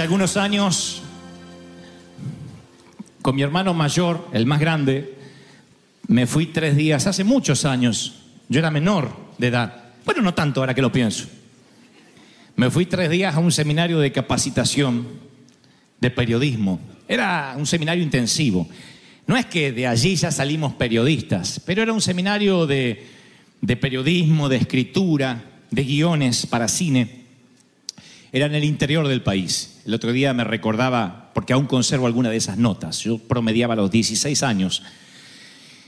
Hace algunos años, con mi hermano mayor, el más grande, me fui tres días, hace muchos años, yo era menor de edad, bueno, no tanto ahora que lo pienso. Me fui tres días a un seminario de capacitación de periodismo. Era un seminario intensivo. No es que de allí ya salimos periodistas, pero era un seminario de, de periodismo, de escritura, de guiones para cine. Era en el interior del país. El otro día me recordaba, porque aún conservo alguna de esas notas, yo promediaba los 16 años.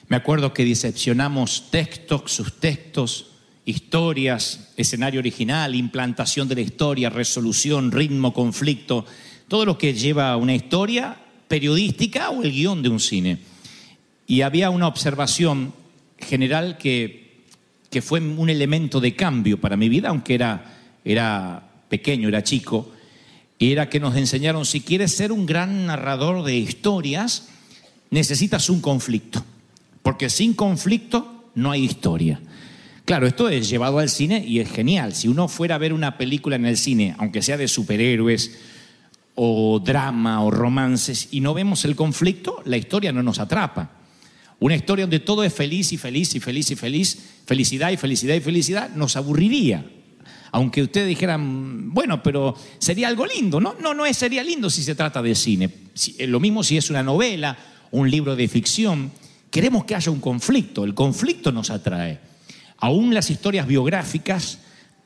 Me acuerdo que diseccionamos textos, subtextos, historias, escenario original, implantación de la historia, resolución, ritmo, conflicto, todo lo que lleva una historia periodística o el guion de un cine. Y había una observación general que, que fue un elemento de cambio para mi vida, aunque era, era pequeño, era chico, era que nos enseñaron, si quieres ser un gran narrador de historias, necesitas un conflicto, porque sin conflicto no hay historia. Claro, esto es llevado al cine y es genial. Si uno fuera a ver una película en el cine, aunque sea de superhéroes o drama o romances, y no vemos el conflicto, la historia no nos atrapa. Una historia donde todo es feliz y feliz y feliz y feliz, felicidad y felicidad y felicidad, nos aburriría. Aunque ustedes dijeran, bueno, pero sería algo lindo, ¿no? No, no sería lindo si se trata de cine. Eh, lo mismo si es una novela, un libro de ficción. Queremos que haya un conflicto, el conflicto nos atrae. Aún las historias biográficas,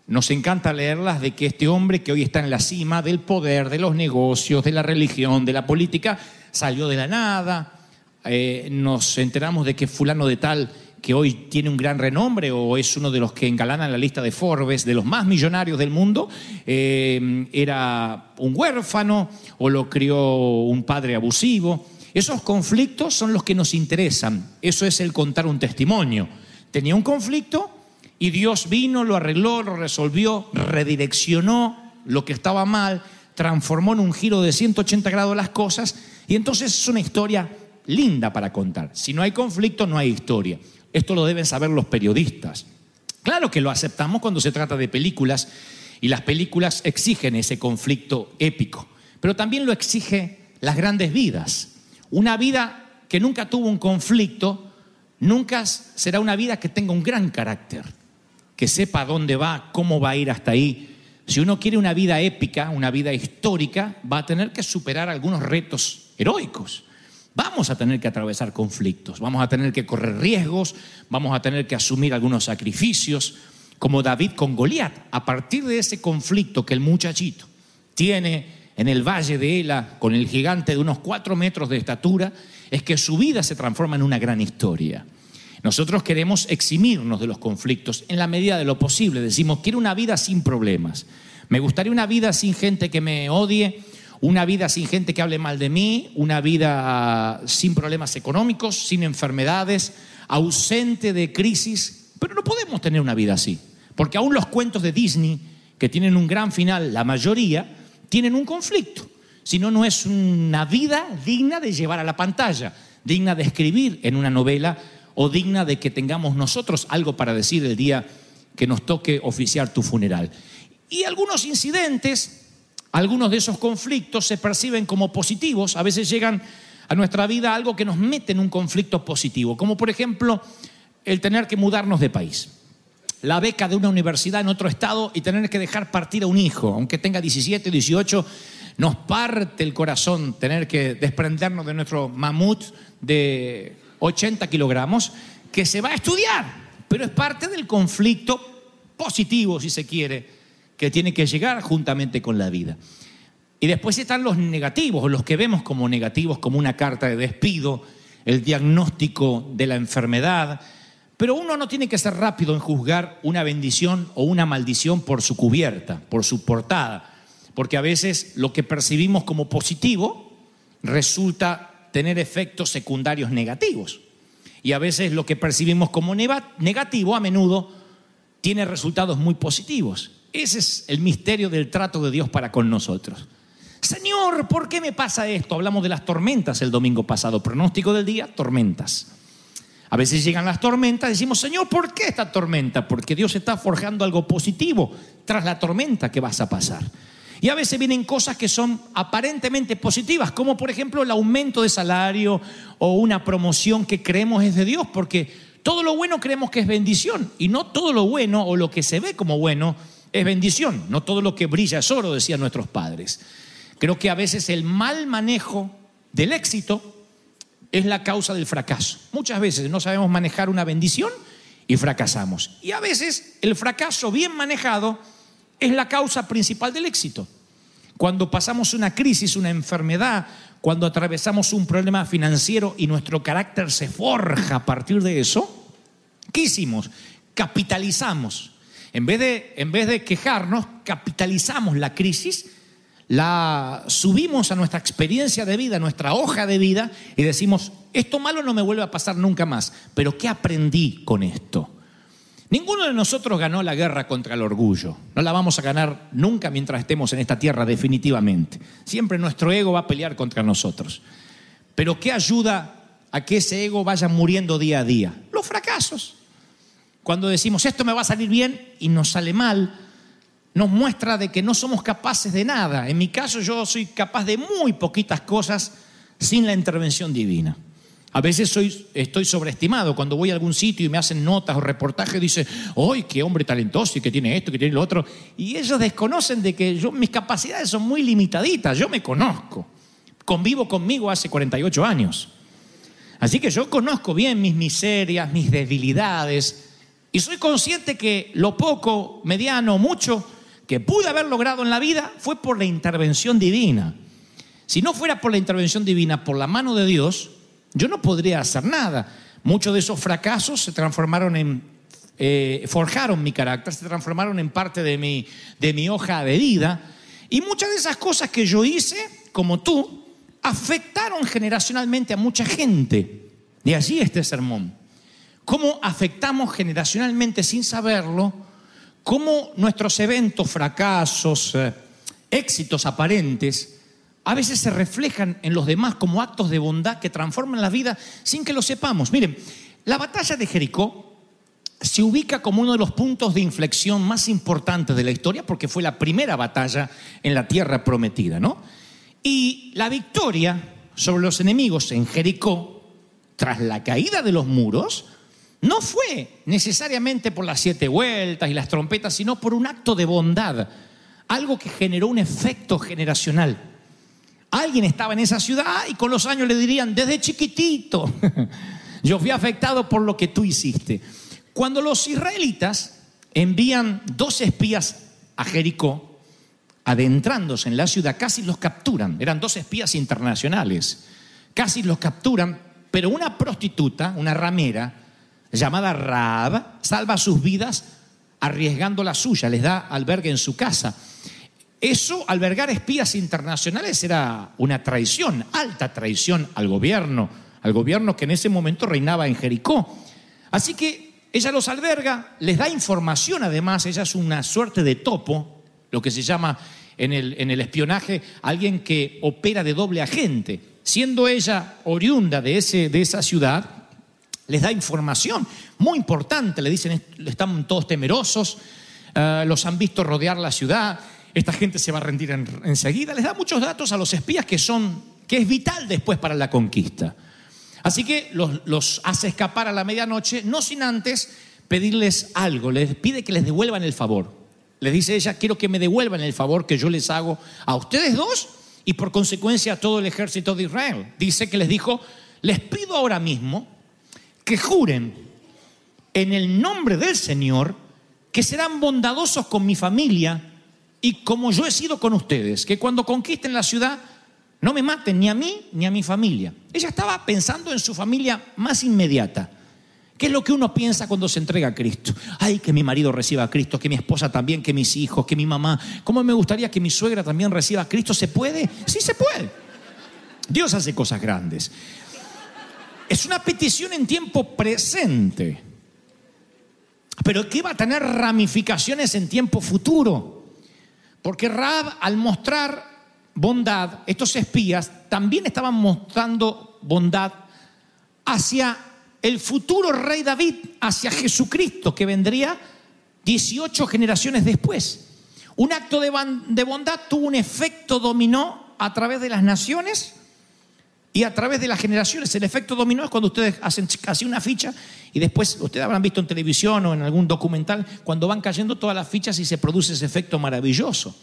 nos encanta leerlas de que este hombre que hoy está en la cima del poder, de los negocios, de la religión, de la política, salió de la nada. Eh, nos enteramos de que fulano de tal que hoy tiene un gran renombre o es uno de los que engalanan la lista de Forbes, de los más millonarios del mundo, eh, era un huérfano o lo crió un padre abusivo. Esos conflictos son los que nos interesan. Eso es el contar un testimonio. Tenía un conflicto y Dios vino, lo arregló, lo resolvió, redireccionó lo que estaba mal, transformó en un giro de 180 grados las cosas y entonces es una historia linda para contar. Si no hay conflicto, no hay historia. Esto lo deben saber los periodistas. Claro que lo aceptamos cuando se trata de películas y las películas exigen ese conflicto épico, pero también lo exige las grandes vidas. Una vida que nunca tuvo un conflicto, nunca será una vida que tenga un gran carácter, que sepa dónde va, cómo va a ir hasta ahí. Si uno quiere una vida épica, una vida histórica, va a tener que superar algunos retos heroicos. Vamos a tener que atravesar conflictos, vamos a tener que correr riesgos, vamos a tener que asumir algunos sacrificios, como David con Goliat. A partir de ese conflicto que el muchachito tiene en el valle de Ela con el gigante de unos cuatro metros de estatura, es que su vida se transforma en una gran historia. Nosotros queremos eximirnos de los conflictos en la medida de lo posible. Decimos, quiero una vida sin problemas. Me gustaría una vida sin gente que me odie, una vida sin gente que hable mal de mí, una vida sin problemas económicos, sin enfermedades, ausente de crisis. Pero no podemos tener una vida así. Porque aún los cuentos de Disney, que tienen un gran final, la mayoría, tienen un conflicto. Si no, no es una vida digna de llevar a la pantalla, digna de escribir en una novela o digna de que tengamos nosotros algo para decir el día que nos toque oficiar tu funeral. Y algunos incidentes, algunos de esos conflictos se perciben como positivos, a veces llegan a nuestra vida algo que nos mete en un conflicto positivo, como por ejemplo el tener que mudarnos de país. La beca de una universidad en otro estado y tener que dejar partir a un hijo, aunque tenga 17, 18, nos parte el corazón tener que desprendernos de nuestro mamut de 80 kilogramos que se va a estudiar, pero es parte del conflicto positivo, si se quiere, que tiene que llegar juntamente con la vida. Y después están los negativos, los que vemos como negativos, como una carta de despido, el diagnóstico de la enfermedad. Pero uno no tiene que ser rápido en juzgar una bendición o una maldición por su cubierta, por su portada, porque a veces lo que percibimos como positivo resulta tener efectos secundarios negativos. Y a veces lo que percibimos como negativo a menudo tiene resultados muy positivos. Ese es el misterio del trato de Dios para con nosotros. Señor, ¿por qué me pasa esto? Hablamos de las tormentas el domingo pasado. Pronóstico del día, tormentas. A veces llegan las tormentas, decimos, Señor, ¿por qué esta tormenta? Porque Dios está forjando algo positivo tras la tormenta que vas a pasar. Y a veces vienen cosas que son aparentemente positivas, como por ejemplo el aumento de salario o una promoción que creemos es de Dios, porque todo lo bueno creemos que es bendición y no todo lo bueno o lo que se ve como bueno es bendición, no todo lo que brilla es oro, decían nuestros padres. Creo que a veces el mal manejo del éxito es la causa del fracaso. Muchas veces no sabemos manejar una bendición y fracasamos. Y a veces el fracaso bien manejado es la causa principal del éxito. Cuando pasamos una crisis, una enfermedad, cuando atravesamos un problema financiero y nuestro carácter se forja a partir de eso, ¿qué hicimos? Capitalizamos. En vez de, en vez de quejarnos, capitalizamos la crisis la subimos a nuestra experiencia de vida, a nuestra hoja de vida y decimos, esto malo no me vuelve a pasar nunca más, pero ¿qué aprendí con esto? Ninguno de nosotros ganó la guerra contra el orgullo. No la vamos a ganar nunca mientras estemos en esta tierra, definitivamente. Siempre nuestro ego va a pelear contra nosotros. Pero ¿qué ayuda a que ese ego vaya muriendo día a día? Los fracasos. Cuando decimos, esto me va a salir bien y nos sale mal, nos muestra de que no somos capaces de nada. En mi caso yo soy capaz de muy poquitas cosas sin la intervención divina. A veces soy, estoy sobreestimado. Cuando voy a algún sitio y me hacen notas o reportajes, dice, ¡ay, qué hombre talentoso y que tiene esto, que tiene lo otro! Y ellos desconocen de que yo, mis capacidades son muy limitaditas. Yo me conozco. Convivo conmigo hace 48 años. Así que yo conozco bien mis miserias, mis debilidades. Y soy consciente que lo poco, mediano, mucho, que pude haber logrado en la vida fue por la intervención divina. Si no fuera por la intervención divina, por la mano de Dios, yo no podría hacer nada. Muchos de esos fracasos se transformaron en, eh, forjaron mi carácter, se transformaron en parte de mi, de mi hoja de vida. Y muchas de esas cosas que yo hice, como tú, afectaron generacionalmente a mucha gente. De allí este sermón. ¿Cómo afectamos generacionalmente sin saberlo? cómo nuestros eventos, fracasos, eh, éxitos aparentes, a veces se reflejan en los demás como actos de bondad que transforman la vida sin que lo sepamos. Miren, la batalla de Jericó se ubica como uno de los puntos de inflexión más importantes de la historia porque fue la primera batalla en la tierra prometida, ¿no? Y la victoria sobre los enemigos en Jericó, tras la caída de los muros, no fue necesariamente por las siete vueltas y las trompetas, sino por un acto de bondad, algo que generó un efecto generacional. Alguien estaba en esa ciudad y con los años le dirían, desde chiquitito, yo fui afectado por lo que tú hiciste. Cuando los israelitas envían dos espías a Jericó, adentrándose en la ciudad, casi los capturan. Eran dos espías internacionales. Casi los capturan, pero una prostituta, una ramera, llamada Raab, salva sus vidas arriesgando la suya, les da albergue en su casa. Eso, albergar espías internacionales, era una traición, alta traición al gobierno, al gobierno que en ese momento reinaba en Jericó. Así que ella los alberga, les da información además, ella es una suerte de topo, lo que se llama en el, en el espionaje alguien que opera de doble agente. Siendo ella oriunda de, ese, de esa ciudad, les da información muy importante, le dicen, están todos temerosos, eh, los han visto rodear la ciudad, esta gente se va a rendir enseguida, les da muchos datos a los espías que son que es vital después para la conquista. Así que los hace escapar a la medianoche, no sin antes pedirles algo, les pide que les devuelvan el favor. Les dice ella, quiero que me devuelvan el favor que yo les hago a ustedes dos y por consecuencia a todo el ejército de Israel. Dice que les dijo, les pido ahora mismo que juren en el nombre del Señor que serán bondadosos con mi familia y como yo he sido con ustedes, que cuando conquisten la ciudad no me maten ni a mí ni a mi familia. Ella estaba pensando en su familia más inmediata. ¿Qué es lo que uno piensa cuando se entrega a Cristo? Ay, que mi marido reciba a Cristo, que mi esposa también, que mis hijos, que mi mamá. ¿Cómo me gustaría que mi suegra también reciba a Cristo? ¿Se puede? Sí se puede. Dios hace cosas grandes. Es una petición en tiempo presente, pero que va a tener ramificaciones en tiempo futuro. Porque Rab, al mostrar bondad, estos espías también estaban mostrando bondad hacia el futuro rey David hacia Jesucristo, que vendría 18 generaciones después. Un acto de bondad tuvo un efecto dominó a través de las naciones y a través de las generaciones. El efecto dominó es cuando ustedes hacen casi una ficha y después ustedes habrán visto en televisión o en algún documental cuando van cayendo todas las fichas y se produce ese efecto maravilloso.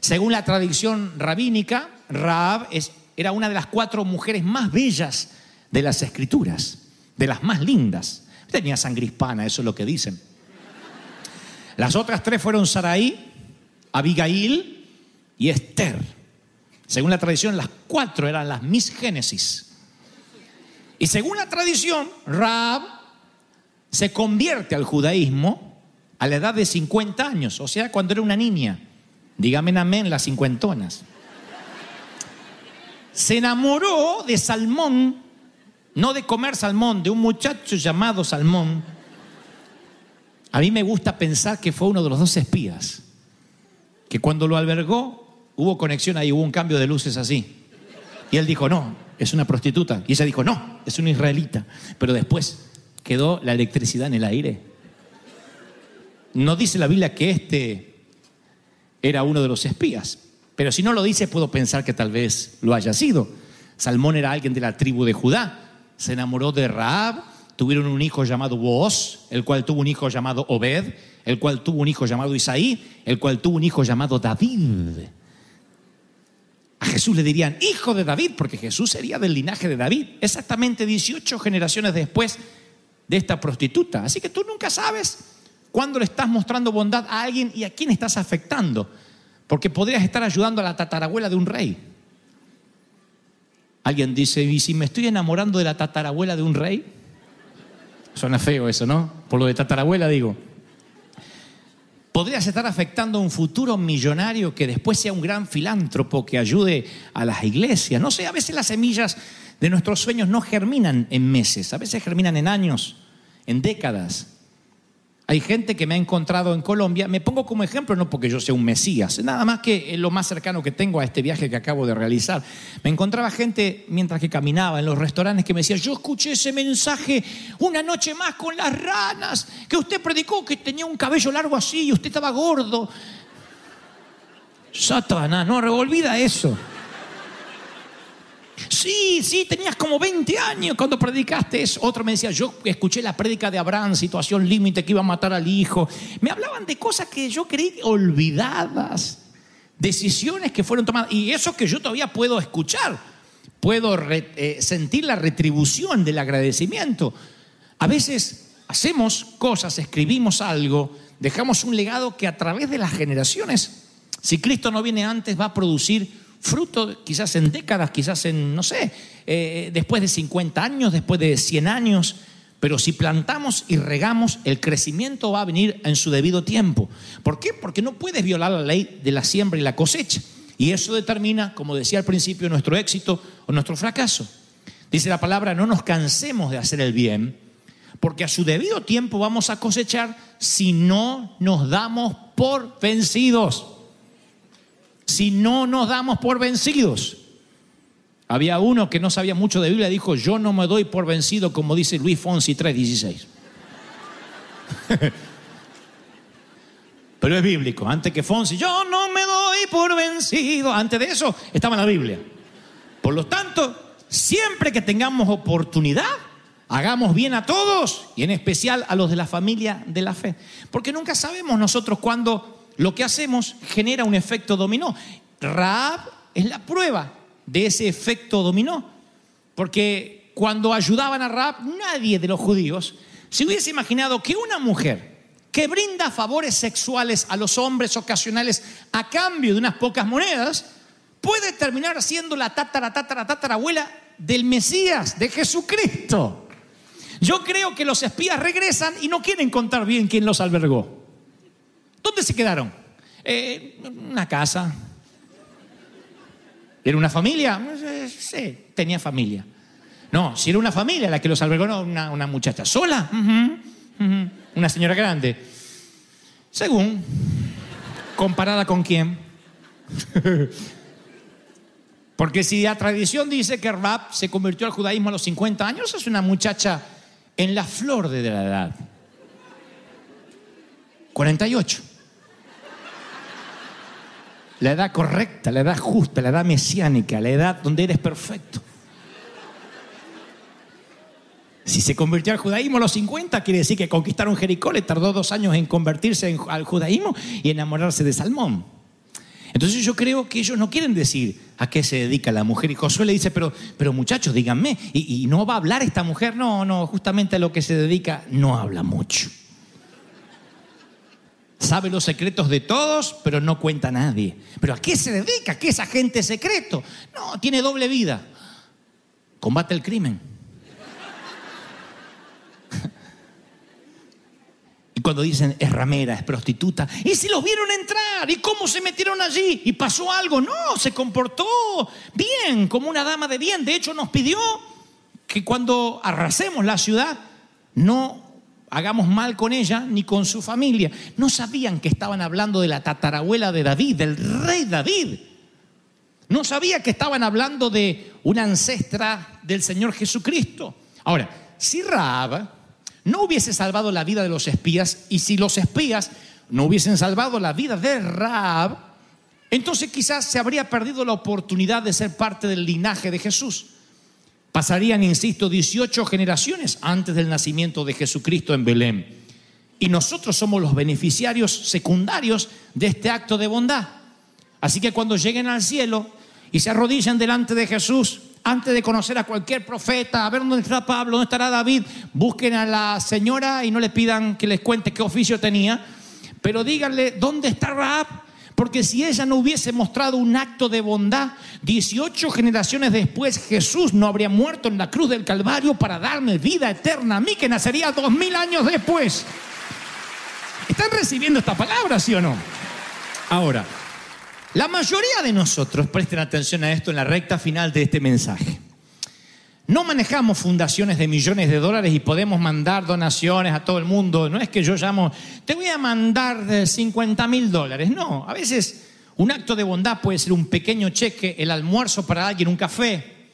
Según la tradición rabínica, Raab era una de las cuatro mujeres más bellas de las escrituras de las más lindas. Tenía sangre hispana, eso es lo que dicen. Las otras tres fueron Saraí, Abigail y Esther. Según la tradición, las cuatro eran las Miss Génesis. Y según la tradición, Raab se convierte al judaísmo a la edad de 50 años, o sea, cuando era una niña. Dígame amén las cincuentonas. Se enamoró de Salmón, no de comer salmón, de un muchacho llamado Salmón. A mí me gusta pensar que fue uno de los dos espías, que cuando lo albergó hubo conexión ahí, hubo un cambio de luces así. Y él dijo, no, es una prostituta. Y ella dijo, no, es una israelita. Pero después quedó la electricidad en el aire. No dice la Biblia que este era uno de los espías, pero si no lo dice puedo pensar que tal vez lo haya sido. Salmón era alguien de la tribu de Judá se enamoró de Raab, tuvieron un hijo llamado Boaz, el cual tuvo un hijo llamado Obed, el cual tuvo un hijo llamado Isaí, el cual tuvo un hijo llamado David. A Jesús le dirían hijo de David, porque Jesús sería del linaje de David, exactamente 18 generaciones después de esta prostituta. Así que tú nunca sabes cuándo le estás mostrando bondad a alguien y a quién estás afectando, porque podrías estar ayudando a la tatarabuela de un rey. Alguien dice, ¿y si me estoy enamorando de la tatarabuela de un rey? Suena feo eso, ¿no? Por lo de tatarabuela digo. Podrías estar afectando a un futuro millonario que después sea un gran filántropo que ayude a las iglesias. No sé, a veces las semillas de nuestros sueños no germinan en meses, a veces germinan en años, en décadas. Hay gente que me ha encontrado en Colombia, me pongo como ejemplo no porque yo sea un mesías, nada más que lo más cercano que tengo a este viaje que acabo de realizar. Me encontraba gente mientras que caminaba en los restaurantes que me decía, yo escuché ese mensaje una noche más con las ranas, que usted predicó que tenía un cabello largo así y usted estaba gordo. Satanás, no, olvida eso. Sí, sí, tenías como 20 años cuando predicaste eso. Otro me decía, yo escuché la prédica de Abraham, situación límite que iba a matar al hijo. Me hablaban de cosas que yo creí olvidadas, decisiones que fueron tomadas. Y eso que yo todavía puedo escuchar, puedo eh, sentir la retribución del agradecimiento. A veces hacemos cosas, escribimos algo, dejamos un legado que a través de las generaciones, si Cristo no viene antes, va a producir fruto quizás en décadas, quizás en, no sé, eh, después de 50 años, después de 100 años, pero si plantamos y regamos, el crecimiento va a venir en su debido tiempo. ¿Por qué? Porque no puedes violar la ley de la siembra y la cosecha. Y eso determina, como decía al principio, nuestro éxito o nuestro fracaso. Dice la palabra, no nos cansemos de hacer el bien, porque a su debido tiempo vamos a cosechar si no nos damos por vencidos si no nos damos por vencidos. Había uno que no sabía mucho de Biblia, dijo, yo no me doy por vencido, como dice Luis Fonsi 3.16. Pero es bíblico, antes que Fonsi, yo no me doy por vencido. Antes de eso estaba en la Biblia. Por lo tanto, siempre que tengamos oportunidad, hagamos bien a todos y en especial a los de la familia de la fe. Porque nunca sabemos nosotros cuándo lo que hacemos genera un efecto dominó. Raab es la prueba de ese efecto dominó. Porque cuando ayudaban a Raab, nadie de los judíos se hubiese imaginado que una mujer que brinda favores sexuales a los hombres ocasionales a cambio de unas pocas monedas, puede terminar siendo la tatara, tatara, tatarabuela del Mesías, de Jesucristo. Yo creo que los espías regresan y no quieren contar bien quién los albergó. ¿Dónde se quedaron? Eh, una casa. ¿Era una familia? Eh, Sí, tenía familia. No, si era una familia la que los albergó, una, una muchacha sola. Una señora grande. Según, comparada con quién. Porque si la tradición dice que Rab se convirtió al judaísmo a los 50 años, es una muchacha en la flor de la edad. 48. La edad correcta, la edad justa, la edad mesiánica, la edad donde eres perfecto. Si se convirtió al judaísmo a los 50, quiere decir que conquistaron Jericó, le tardó dos años en convertirse al judaísmo y enamorarse de Salmón. Entonces yo creo que ellos no quieren decir a qué se dedica la mujer. Y Josué le dice, pero, pero muchachos, díganme, ¿y, y no va a hablar esta mujer? No, no, justamente a lo que se dedica no habla mucho. Sabe los secretos de todos, pero no cuenta a nadie. ¿Pero a qué se dedica? ¿Qué es agente secreto? No, tiene doble vida. Combate el crimen. Y cuando dicen es ramera, es prostituta, ¿y si los vieron entrar? ¿Y cómo se metieron allí? ¿Y pasó algo? No, se comportó bien, como una dama de bien. De hecho, nos pidió que cuando arrasemos la ciudad, no hagamos mal con ella ni con su familia. No sabían que estaban hablando de la tatarabuela de David, del rey David. No sabía que estaban hablando de una ancestra del Señor Jesucristo. Ahora, si Raab no hubiese salvado la vida de los espías y si los espías no hubiesen salvado la vida de Raab, entonces quizás se habría perdido la oportunidad de ser parte del linaje de Jesús. Pasarían, insisto, 18 generaciones antes del nacimiento de Jesucristo en Belén. Y nosotros somos los beneficiarios secundarios de este acto de bondad. Así que cuando lleguen al cielo y se arrodillan delante de Jesús, antes de conocer a cualquier profeta, a ver dónde está Pablo, dónde estará David, busquen a la señora y no le pidan que les cuente qué oficio tenía, pero díganle dónde está Raab, porque si ella no hubiese mostrado un acto de bondad, 18 generaciones después Jesús no habría muerto en la cruz del Calvario para darme vida eterna a mí, que nacería dos mil años después. ¿Están recibiendo esta palabra, sí o no? Ahora, la mayoría de nosotros, presten atención a esto en la recta final de este mensaje, no manejamos fundaciones de millones de dólares y podemos mandar donaciones a todo el mundo. No es que yo llamo, te voy a mandar de 50 mil dólares. No, a veces un acto de bondad puede ser un pequeño cheque, el almuerzo para alguien, un café,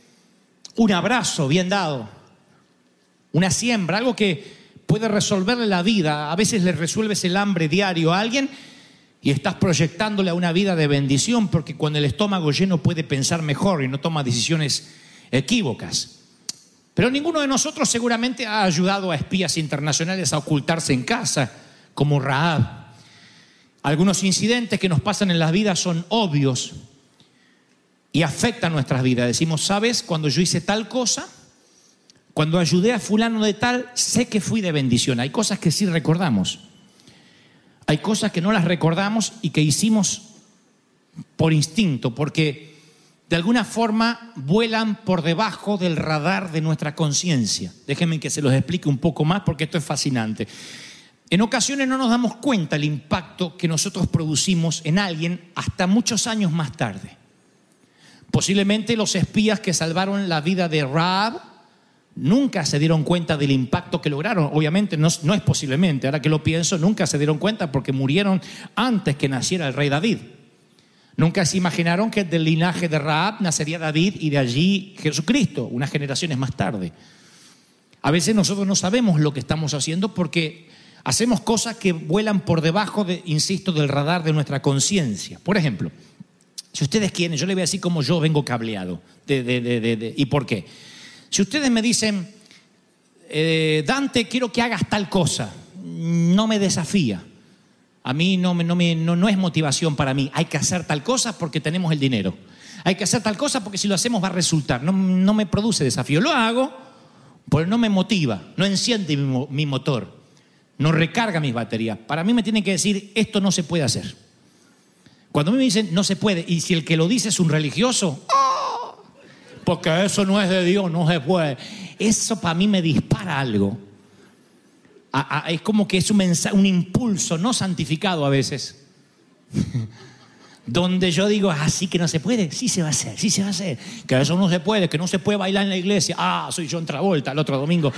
un abrazo bien dado, una siembra, algo que puede resolverle la vida. A veces le resuelves el hambre diario a alguien y estás proyectándole a una vida de bendición porque cuando el estómago lleno puede pensar mejor y no toma decisiones equívocas. Pero ninguno de nosotros seguramente ha ayudado a espías internacionales a ocultarse en casa, como Raab. Algunos incidentes que nos pasan en las vidas son obvios y afectan nuestras vidas. Decimos, ¿sabes? Cuando yo hice tal cosa, cuando ayudé a fulano de tal, sé que fui de bendición. Hay cosas que sí recordamos. Hay cosas que no las recordamos y que hicimos por instinto, porque de alguna forma vuelan por debajo del radar de nuestra conciencia. Déjenme que se los explique un poco más porque esto es fascinante. En ocasiones no nos damos cuenta el impacto que nosotros producimos en alguien hasta muchos años más tarde. Posiblemente los espías que salvaron la vida de Raab nunca se dieron cuenta del impacto que lograron. Obviamente no, no es posiblemente, ahora que lo pienso, nunca se dieron cuenta porque murieron antes que naciera el rey David. Nunca se imaginaron que del linaje de Raab nacería David y de allí Jesucristo, unas generaciones más tarde. A veces nosotros no sabemos lo que estamos haciendo porque hacemos cosas que vuelan por debajo, de, insisto, del radar de nuestra conciencia. Por ejemplo, Si ustedes quieren, yo les voy a decir cómo yo vengo cableado. De- de- ¿Y por qué? Si ustedes me dicen, eh, Dante, quiero que hagas tal cosa, no me desafía. A mí no, es motivación para mí. Hay que hacer tal cosa porque tenemos el dinero. Hay que hacer tal cosa porque si lo hacemos va a resultar. No, me produce desafío. Lo hago, pero no me motiva, no enciende mi, mo- mi motor, no recarga mis baterías. Para mí me tienen que decir, esto no se puede hacer. Cuando a mí me dicen, no se puede, y si el que lo dice es un religioso, ¡oh! porque eso no es de Dios, no se puede. Eso para mí me dispara algo. Es como que es un, mensa- un impulso no santificado a veces. Donde yo digo, así que no se puede, sí se va a hacer, sí se va a hacer. Que eso no se puede, que no se puede bailar en la iglesia. Ah, soy John Travolta el otro domingo.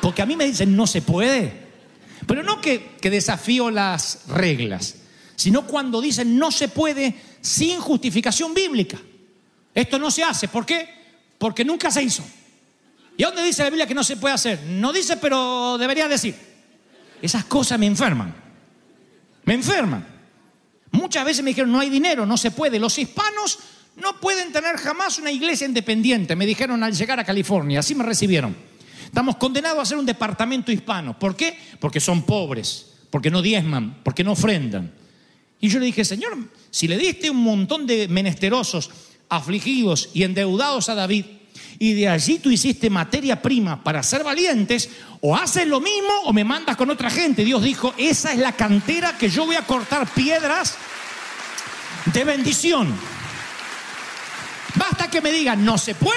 Porque a mí me dicen, no se puede. Pero no que, que desafío las reglas, sino cuando dicen no se puede sin justificación bíblica. Esto no se hace. ¿Por qué? Porque nunca se hizo. ¿Y dónde dice la Biblia que no se puede hacer? No dice, pero debería decir. Esas cosas me enferman. Me enferman. Muchas veces me dijeron, no hay dinero, no se puede. Los hispanos no pueden tener jamás una iglesia independiente, me dijeron al llegar a California. Así me recibieron. Estamos condenados a ser un departamento hispano. ¿Por qué? Porque son pobres, porque no diezman, porque no ofrendan. Y yo le dije, Señor, si le diste un montón de menesterosos, afligidos y endeudados a David, y de allí tú hiciste materia prima para ser valientes, o haces lo mismo o me mandas con otra gente. Dios dijo, esa es la cantera que yo voy a cortar piedras de bendición. Basta que me digan, no se puede,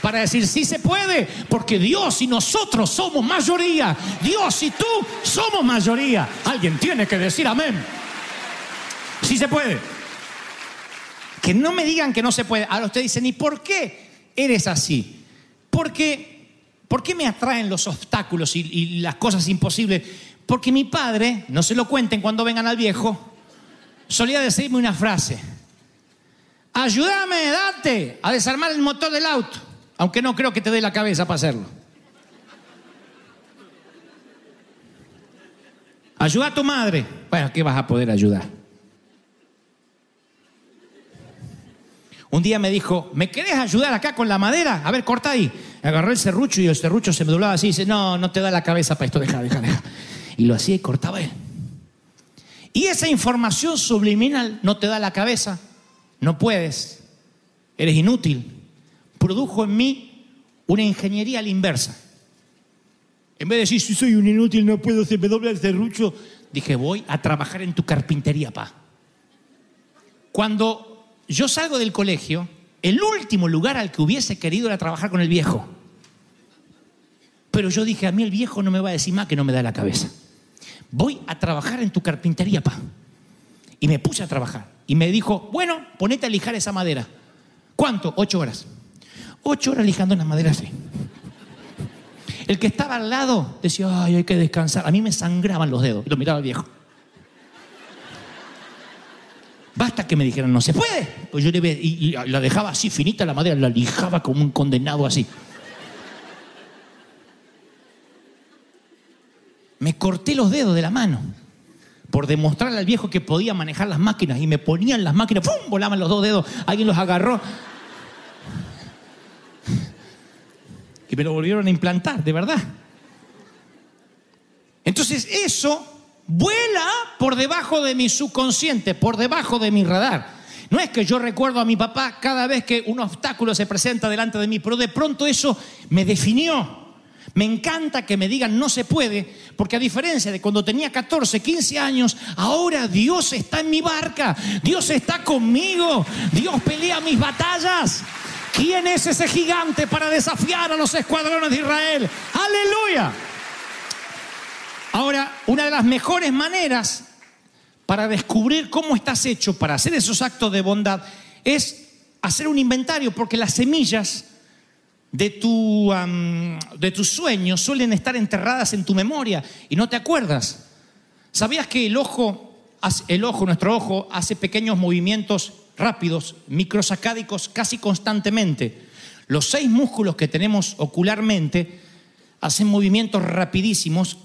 para decir sí se puede, porque Dios y nosotros somos mayoría. Dios y tú somos mayoría. Alguien tiene que decir amén. Sí se puede. Que no me digan que no se puede. Ahora usted dice, ¿y por qué eres así? Porque, ¿por qué me atraen los obstáculos y, y las cosas imposibles? Porque mi padre, no se lo cuenten cuando vengan al viejo, solía decirme una frase. Ayúdame, date a desarmar el motor del auto, aunque no creo que te dé la cabeza para hacerlo. Ayuda a tu madre. Bueno, ¿qué vas a poder ayudar? Un día me dijo, ¿me querés ayudar acá con la madera? A ver, corta ahí. Agarró el serrucho y el serrucho se me doblaba así y dice, no, no te da la cabeza para esto, deja, deja, deja. Y lo hacía y cortaba él. Y esa información subliminal no te da la cabeza, no puedes, eres inútil. Produjo en mí una ingeniería a la inversa. En vez de decir, si soy un inútil, no puedo, se me dobla el serrucho, dije, voy a trabajar en tu carpintería, pa. Cuando yo salgo del colegio, el último lugar al que hubiese querido era trabajar con el viejo. Pero yo dije, a mí el viejo no me va a decir más que no me da la cabeza. Voy a trabajar en tu carpintería, pa. Y me puse a trabajar. Y me dijo, bueno, ponete a lijar esa madera. ¿Cuánto? Ocho horas. Ocho horas lijando una madera así. El que estaba al lado decía, ay, hay que descansar. A mí me sangraban los dedos. Y lo miraba el viejo. Basta que me dijeran, no se puede. Pues yo le y, y la dejaba así finita la madera, la lijaba como un condenado así. Me corté los dedos de la mano por demostrarle al viejo que podía manejar las máquinas y me ponían las máquinas, ¡pum! volaban los dos dedos, alguien los agarró y me lo volvieron a implantar, de verdad. Entonces eso vuela por debajo de mi subconsciente, por debajo de mi radar. No es que yo recuerdo a mi papá cada vez que un obstáculo se presenta delante de mí, pero de pronto eso me definió. Me encanta que me digan no se puede, porque a diferencia de cuando tenía 14, 15 años, ahora Dios está en mi barca, Dios está conmigo, Dios pelea mis batallas. ¿Quién es ese gigante para desafiar a los escuadrones de Israel? Aleluya. Ahora, una de las mejores maneras para descubrir cómo estás hecho para hacer esos actos de bondad es hacer un inventario, porque las semillas de, tu, am, de tus sueños suelen estar enterradas en tu memoria y no te acuerdas. ¿Sabías que el ojo, el ojo, nuestro ojo, hace pequeños movimientos rápidos, microsacádicos casi constantemente? Los seis músculos que tenemos ocularmente hacen movimientos rapidísimos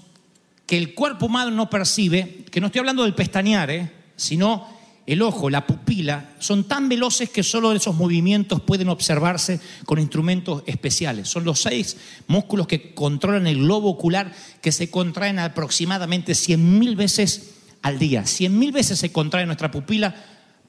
que el cuerpo humano no percibe, que no estoy hablando del pestañear, ¿eh? sino el ojo, la pupila, son tan veloces que solo esos movimientos pueden observarse con instrumentos especiales. Son los seis músculos que controlan el globo ocular que se contraen aproximadamente 100.000 veces al día. 100.000 veces se contrae nuestra pupila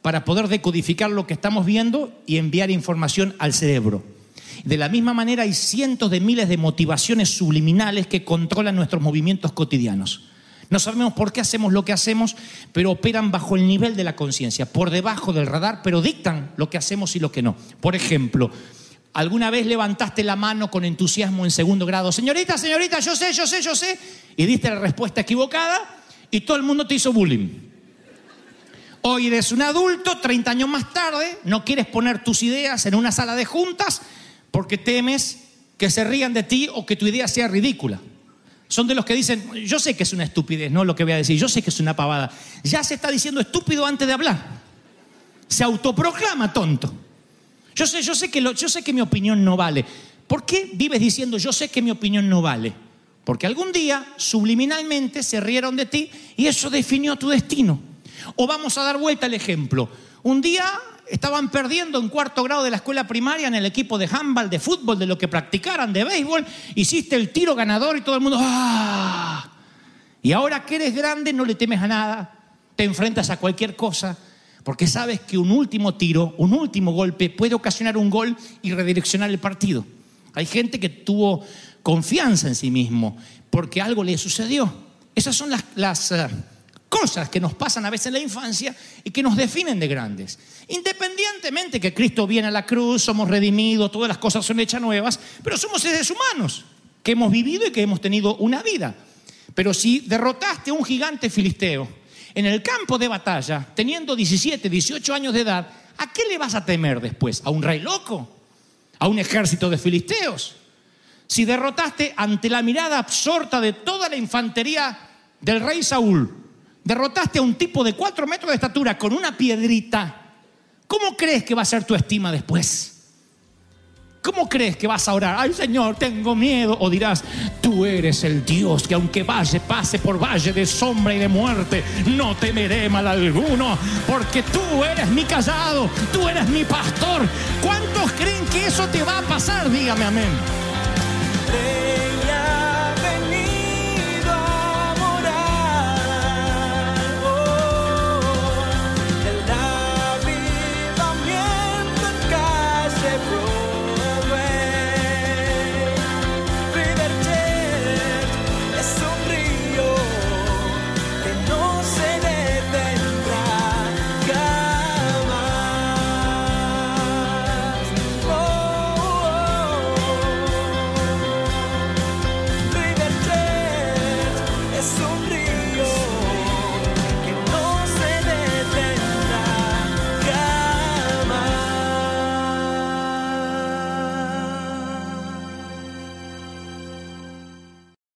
para poder decodificar lo que estamos viendo y enviar información al cerebro. De la misma manera hay cientos de miles de motivaciones subliminales que controlan nuestros movimientos cotidianos. No sabemos por qué hacemos lo que hacemos, pero operan bajo el nivel de la conciencia, por debajo del radar, pero dictan lo que hacemos y lo que no. Por ejemplo, ¿alguna vez levantaste la mano con entusiasmo en segundo grado? Señorita, señorita, yo sé, yo sé, yo sé, y diste la respuesta equivocada y todo el mundo te hizo bullying. Hoy eres un adulto, 30 años más tarde, no quieres poner tus ideas en una sala de juntas porque temes que se rían de ti o que tu idea sea ridícula. Son de los que dicen, yo sé que es una estupidez, no lo que voy a decir, yo sé que es una pavada. Ya se está diciendo estúpido antes de hablar. Se autoproclama tonto. Yo sé, yo sé que, yo sé que mi opinión no vale. ¿Por qué vives diciendo yo sé que mi opinión no vale? Porque algún día, subliminalmente, se rieron de ti y eso definió tu destino. O vamos a dar vuelta al ejemplo. Un día estaban perdiendo en cuarto grado de la escuela primaria en el equipo de handball, de fútbol, de lo que practicaran, de béisbol. Hiciste el tiro ganador y todo el mundo ¡ah! Y ahora que eres grande no le temes a nada, te enfrentas a cualquier cosa, porque sabes que un último tiro, un último golpe puede ocasionar un gol y redireccionar el partido. Hay gente que tuvo confianza en sí mismo porque algo le sucedió. Esas son las, las, eh, cosas que nos pasan a veces en la infancia y que nos definen de grandes. Independientemente que Cristo viene a la cruz, somos redimidos, todas las cosas son hechas nuevas, pero somos seres humanos que hemos vivido y que hemos tenido una vida. Pero si derrotaste a un gigante filisteo en el campo de batalla, teniendo 17, 18 años de edad, ¿a qué le vas a temer después? ¿A un rey loco? ¿A un ejército de filisteos? Si derrotaste ante la mirada absorta de toda la infantería del rey Saúl, derrotaste a un tipo de cuatro metros de estatura con una piedrita, ¿cómo crees que va a ser tu estima después? ¿Cómo crees que vas a orar? Ay Señor, tengo miedo. O dirás, tú eres el Dios que aunque valle, pase por valle de sombra y de muerte, no temeré mal alguno, porque tú eres mi callado, tú eres mi pastor. ¿Cuántos creen que eso te va a pasar? Dígame amén.